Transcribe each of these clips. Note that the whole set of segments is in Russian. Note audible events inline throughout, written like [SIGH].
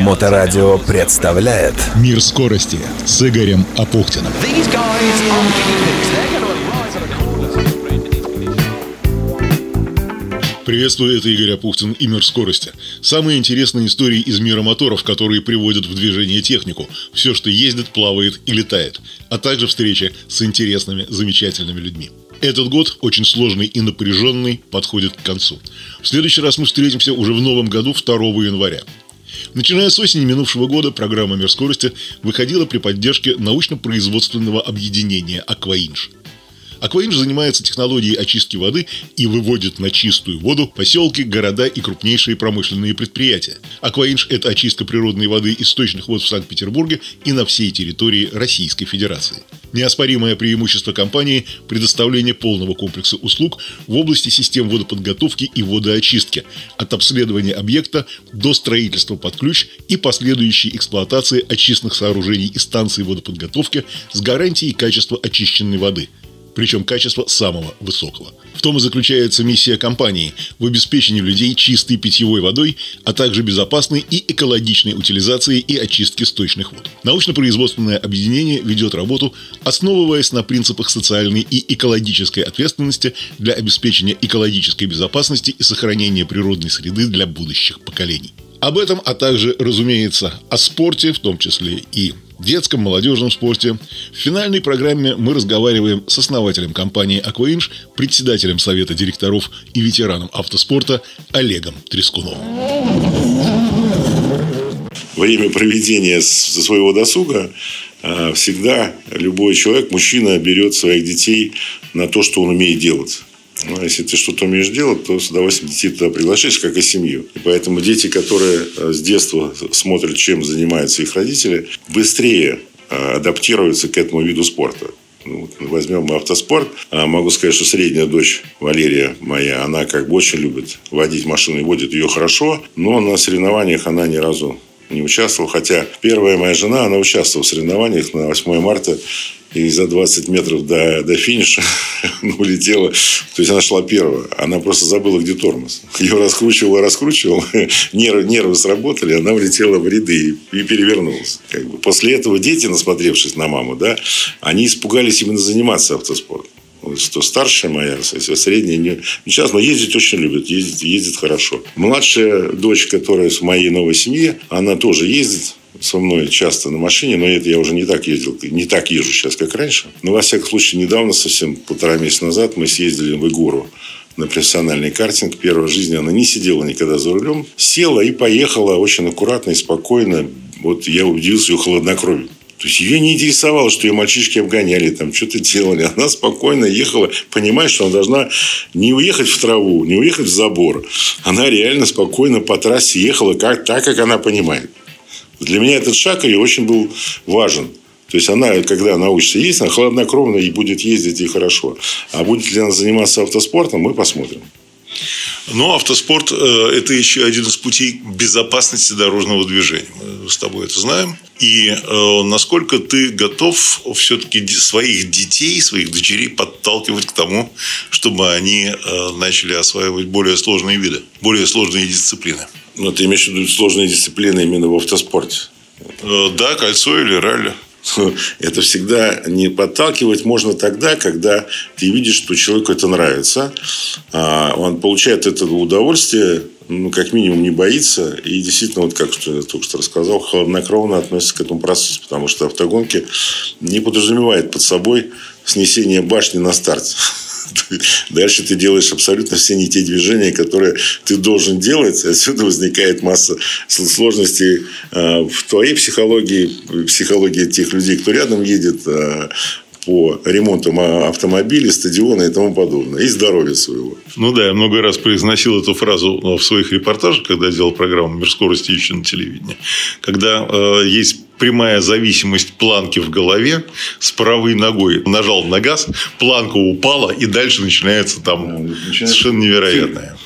Моторадио представляет Мир скорости с Игорем Апухтиным. Приветствую, это Игорь Апухтин и Мир скорости. Самые интересные истории из мира моторов, которые приводят в движение технику. Все, что ездит, плавает и летает. А также встречи с интересными, замечательными людьми. Этот год, очень сложный и напряженный, подходит к концу. В следующий раз мы встретимся уже в новом году 2 января. Начиная с осени минувшего года программа «Мир скорости» выходила при поддержке научно-производственного объединения «Акваинж». Акваинж занимается технологией очистки воды и выводит на чистую воду поселки, города и крупнейшие промышленные предприятия. Акваинж – это очистка природной воды источных вод в Санкт-Петербурге и на всей территории Российской Федерации. Неоспоримое преимущество компании – предоставление полного комплекса услуг в области систем водоподготовки и водоочистки, от обследования объекта до строительства под ключ и последующей эксплуатации очистных сооружений и станций водоподготовки с гарантией качества очищенной воды – причем качество самого высокого. В том и заключается миссия компании – в обеспечении людей чистой питьевой водой, а также безопасной и экологичной утилизации и очистки сточных вод. Научно-производственное объединение ведет работу, основываясь на принципах социальной и экологической ответственности для обеспечения экологической безопасности и сохранения природной среды для будущих поколений. Об этом, а также, разумеется, о спорте, в том числе и детском, молодежном спорте. В финальной программе мы разговариваем с основателем компании «Акваинж», председателем Совета директоров и ветераном автоспорта Олегом Трескуновым. Время проведения своего досуга а, всегда любой человек, мужчина, берет своих детей на то, что он умеет делать. Ну, если ты что-то умеешь делать, то с удовольствием детей туда приглашаешь, как и семью. И поэтому дети, которые э, с детства смотрят, чем занимаются их родители, быстрее э, адаптируются к этому виду спорта. Ну, возьмем автоспорт. А, могу сказать, что средняя дочь Валерия моя, она как бы очень любит водить машину и водит ее хорошо, но на соревнованиях она ни разу не участвовала. Хотя первая моя жена, она участвовала в соревнованиях на 8 марта и за 20 метров до, до финиша [LAUGHS] улетела. То есть она шла первая. Она просто забыла, где тормоз. Ее раскручивала, раскручивала. [LAUGHS] Нервы, нервы сработали. Она улетела в ряды и, и перевернулась. Как бы. После этого дети, насмотревшись на маму, да, они испугались именно заниматься автоспортом. Что старшая моя, средняя, не, сейчас, но ездить очень любит, ездит, ездит хорошо. Младшая дочь, которая в моей новой семье, она тоже ездит, со мной часто на машине, но это я уже не так ездил, не так езжу сейчас, как раньше. Но, во всяком случае, недавно, совсем полтора месяца назад, мы съездили в Игору на профессиональный картинг. Первая в жизни она не сидела никогда за рулем. Села и поехала очень аккуратно и спокойно. Вот я удивился ее хладнокровию. То есть ее не интересовало, что ее мальчишки обгоняли, там что-то делали. Она спокойно ехала, понимая, что она должна не уехать в траву, не уехать в забор. Она реально спокойно по трассе ехала как, так, как она понимает. Для меня этот шаг ее очень был важен. То есть она, когда научится ездить, она хладнокровно и будет ездить и хорошо. А будет ли она заниматься автоспортом, мы посмотрим. Но автоспорт э, – это еще один из путей безопасности дорожного движения. Мы с тобой это знаем. И э, насколько ты готов все-таки своих детей, своих дочерей подталкивать к тому, чтобы они э, начали осваивать более сложные виды, более сложные дисциплины? Ну, ты имеешь в виду сложные дисциплины именно в автоспорте? Да, кольцо или ралли. Это всегда не подталкивать можно тогда, когда ты видишь, что человеку это нравится. А, он получает это удовольствие, ну, как минимум, не боится. И действительно, вот как я только что рассказал, хладнокровно относится к этому процессу. Потому что автогонки не подразумевает под собой снесение башни на старте. [LAUGHS] Дальше ты делаешь абсолютно все не те движения, которые ты должен делать. Отсюда возникает масса сложностей а, в твоей психологии, психологии тех людей, кто рядом едет, а, по ремонту автомобилей, стадиона и тому подобное. И здоровья своего. Ну да, я много раз произносил эту фразу в своих репортажах, когда делал программу «Мир скорости» еще на телевидении. Когда э, есть прямая зависимость планки в голове с правой ногой. Нажал на газ, планка упала, и дальше начинается там начинается совершенно невероятное.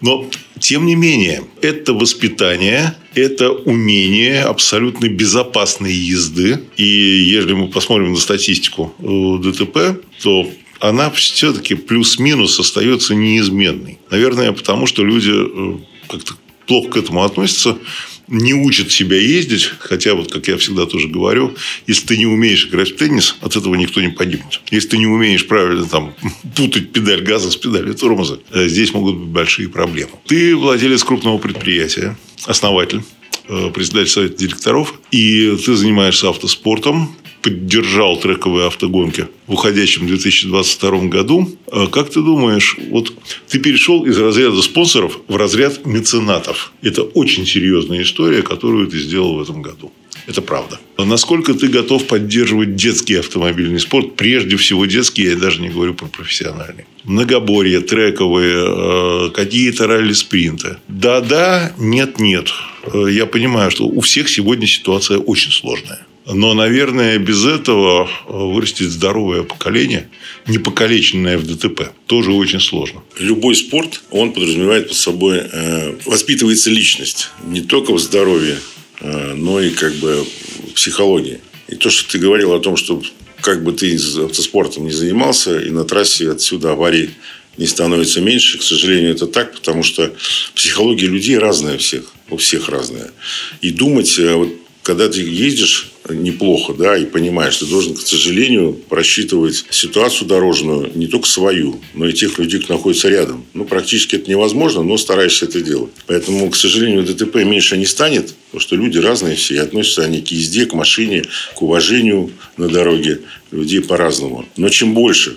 Но, тем не менее, это воспитание, это умение абсолютно безопасной езды. И если мы посмотрим на статистику ДТП, то она все-таки плюс-минус остается неизменной. Наверное, потому что люди э, как-то плохо к этому относятся, не учат себя ездить, хотя вот, как я всегда тоже говорю, если ты не умеешь играть в теннис, от этого никто не погибнет. Если ты не умеешь правильно там [LAUGHS] путать педаль газа с педалью тормоза, э, здесь могут быть большие проблемы. Ты владелец крупного предприятия, основатель, э, председатель совета директоров, и ты занимаешься автоспортом, поддержал трековые автогонки в уходящем 2022 году. А как ты думаешь, вот ты перешел из разряда спонсоров в разряд меценатов. Это очень серьезная история, которую ты сделал в этом году. Это правда. Насколько ты готов поддерживать детский автомобильный спорт? Прежде всего детский, я даже не говорю про профессиональный. Многоборье, трековые, э, какие-то ралли-спринты. Да-да, нет-нет. Э, я понимаю, что у всех сегодня ситуация очень сложная. Но, наверное, без этого э, вырастет здоровое поколение, не покалеченное в ДТП. Тоже очень сложно. Любой спорт, он подразумевает под собой, э, воспитывается личность. Не только в здоровье, э, но и как бы в психологии. И то, что ты говорил о том, что как бы ты автоспортом не занимался, и на трассе отсюда аварий не становится меньше. К сожалению, это так, потому что психология людей разная у всех. У всех разная. И думать, вот когда ты ездишь неплохо, да, и понимаешь, ты должен, к сожалению, просчитывать ситуацию дорожную, не только свою, но и тех людей, кто находится рядом. Ну, практически это невозможно, но стараешься это делать. Поэтому, к сожалению, ДТП меньше не станет, потому что люди разные все, и относятся они к езде, к машине, к уважению на дороге людей по-разному. Но чем больше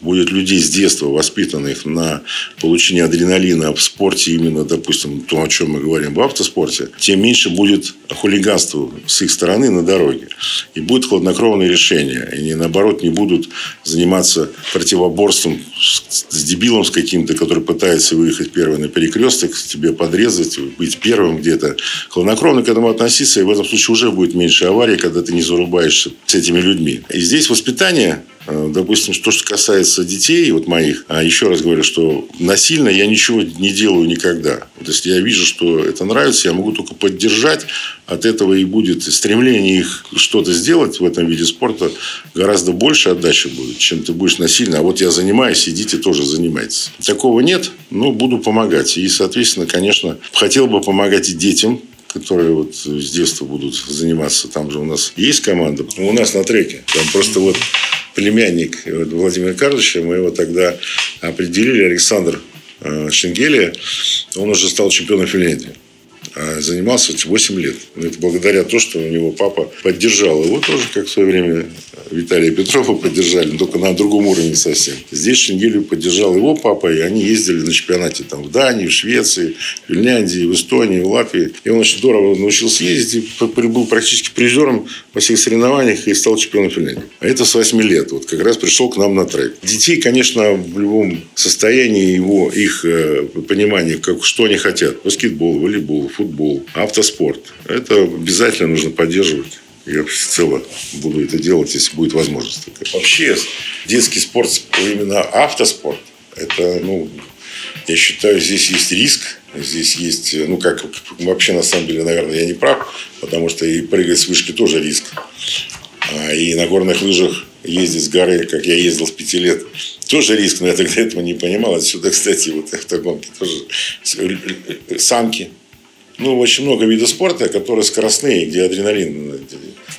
будет людей с детства, воспитанных на получении адреналина в спорте, именно, допустим, то, о чем мы говорим в автоспорте, тем меньше будет хулиганства с их стороны на дороге. И будет хладнокровное решение. И наоборот, не будут заниматься противоборством с, дебилом с каким-то, который пытается выехать первый на перекресток, тебе подрезать, быть первым где-то. Хладнокровно к этому относиться, и в этом случае уже будет меньше аварий, когда ты не зарубаешься с этими людьми. И здесь воспитание допустим, то, что касается детей, вот моих, а еще раз говорю, что насильно я ничего не делаю никогда. Вот если я вижу, что это нравится, я могу только поддержать. От этого и будет стремление их что-то сделать в этом виде спорта гораздо больше отдачи будет, чем ты будешь насильно. А вот я занимаюсь, идите тоже занимайтесь. Такого нет, но буду помогать. И, соответственно, конечно, хотел бы помогать и детям, которые вот с детства будут заниматься. Там же у нас есть команда. У нас на треке. Там просто вот племянник Владимира Карловича, мы его тогда определили, Александр э, Шенгелия, он уже стал чемпионом Финляндии. А занимался 8 лет. Это благодаря тому, что у него папа поддержал его тоже, как в свое время Виталия Петрова поддержали, только на другом уровне совсем. Здесь Шенгелию поддержал его папа, и они ездили на чемпионате там, в Дании, в Швеции, в Финляндии, в Эстонии, в Латвии. И он очень здорово научился ездить, и был практически призером во всех соревнованиях и стал чемпионом Финляндии. А это с 8 лет. Вот как раз пришел к нам на трек. Детей, конечно, в любом состоянии его, их э, понимания, как, что они хотят. Баскетбол, волейбол, футбол, автоспорт. Это обязательно нужно поддерживать. Я всецело буду это делать, если будет возможность. Вообще, детский спорт, именно автоспорт, это, ну, я считаю, здесь есть риск, здесь есть, ну, как вообще, на самом деле, наверное, я не прав, потому что и прыгать с вышки тоже риск. А, и на горных лыжах ездить с горы, как я ездил с пяти лет, тоже риск, но я тогда этого не понимал. Отсюда, [LAUGHS] кстати, вот автогонки тоже. Санки, ну, очень много видов спорта, которые скоростные, где адреналин.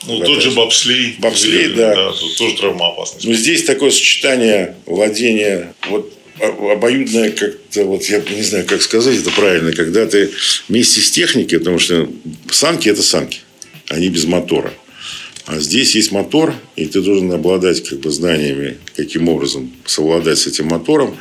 Ну, тот же бобслей. Бобслей, да. да. Тут тоже травмоопасность. Но здесь такое сочетание владения, вот обоюдное как-то, вот я не знаю, как сказать это правильно, когда ты вместе с техникой, потому что санки – это санки, они без мотора. А здесь есть мотор, и ты должен обладать как бы знаниями, каким образом совладать с этим мотором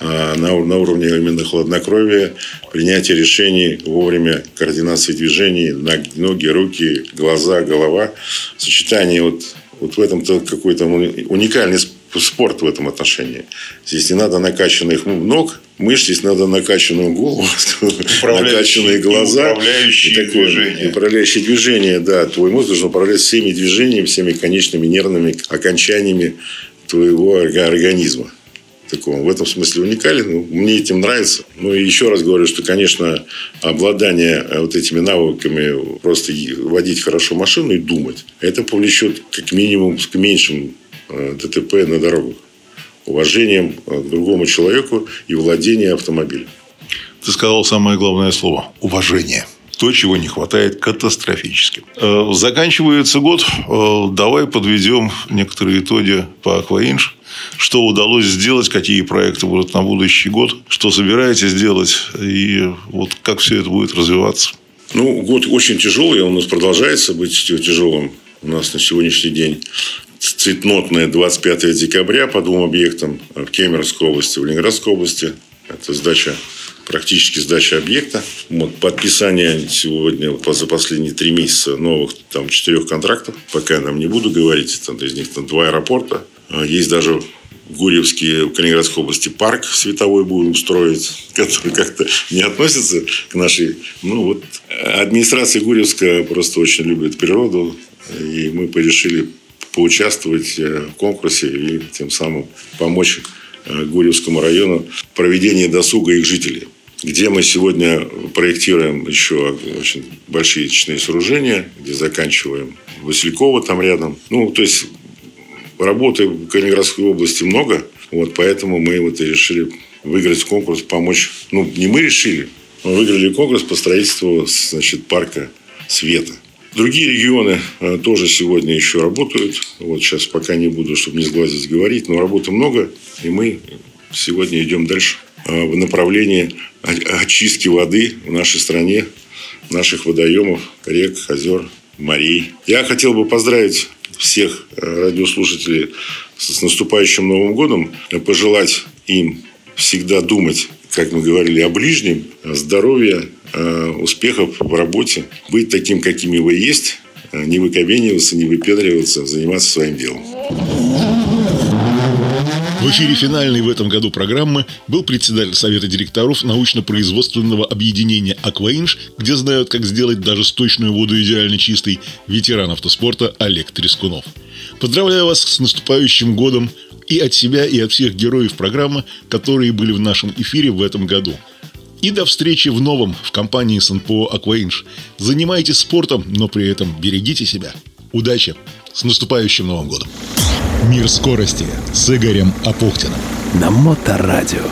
а на, на уровне именно хладнокровия, принятия решений вовремя, координации движений, ноги, руки, глаза, голова. Сочетание вот, вот в этом-то какой-то уникальный спорт в этом отношении. Здесь не надо накачанных ног, мышц, здесь надо накачанную голову, [LAUGHS] накачанные глаза. Управляющие и такое, движения. Управляющие движения, да. Твой мозг должен управлять всеми движениями, всеми конечными нервными окончаниями твоего организма. Такого. В этом смысле уникален. Ну, мне этим нравится. Ну и еще раз говорю, что, конечно, обладание э, вот этими навыками, просто водить хорошо машину и думать, это повлечет как минимум к меньшим Э, ДТП на дорогах. уважением к другому человеку и владение автомобилем. Ты сказал самое главное слово – уважение то, чего не хватает катастрофически. Э, заканчивается год. Э, давай подведем некоторые итоги по Акваинж. Что удалось сделать, какие проекты будут на будущий год, что собираетесь делать и вот как все это будет развиваться. Ну, год очень тяжелый, он у нас продолжается быть тяжелым у нас на сегодняшний день. Цветнотное 25 декабря по двум объектам в Кемеровской области, в Ленинградской области. Это сдача практически сдача объекта. Вот, подписание сегодня за последние три месяца новых там, четырех контрактов. Пока я нам не буду говорить. Там, из них там, два аэропорта. А, есть даже в Гурьевске, в Калининградской области парк световой будем строить, [LAUGHS] который как-то не относится к нашей... Ну, вот администрация Гурьевска просто очень любит природу. И мы решили поучаствовать э, в конкурсе и тем самым помочь э, Гурьевскому району проведение досуга их жителей где мы сегодня проектируем еще очень большие речные сооружения, где заканчиваем Василькова там рядом. Ну, то есть работы в Калининградской области много, вот поэтому мы вот и решили выиграть конкурс, помочь. Ну, не мы решили, мы выиграли конкурс по строительству значит, парка света. Другие регионы э, тоже сегодня еще работают. Вот сейчас пока не буду, чтобы не сглазить говорить, но работы много, и мы сегодня идем дальше. Э, в направлении очистки воды в нашей стране, наших водоемов, рек, озер, морей. Я хотел бы поздравить всех э, радиослушателей с наступающим Новым годом, пожелать им всегда думать, как мы говорили, о ближнем, здоровья, э, успехов в работе, быть таким, какими вы есть, не выкобениваться, не выпендриваться, заниматься своим делом. В эфире финальной в этом году программы был председатель Совета директоров научно-производственного объединения «Акваинж», где знают, как сделать даже сточную воду идеально чистой, ветеран автоспорта Олег Трескунов. Поздравляю вас с наступающим годом и от себя, и от всех героев программы, которые были в нашем эфире в этом году. И до встречи в новом в компании СНПО «Акваинж». Занимайтесь спортом, но при этом берегите себя. Удачи! С наступающим Новым годом! Мир скорости с Игорем Апухтиным. На Моторадио.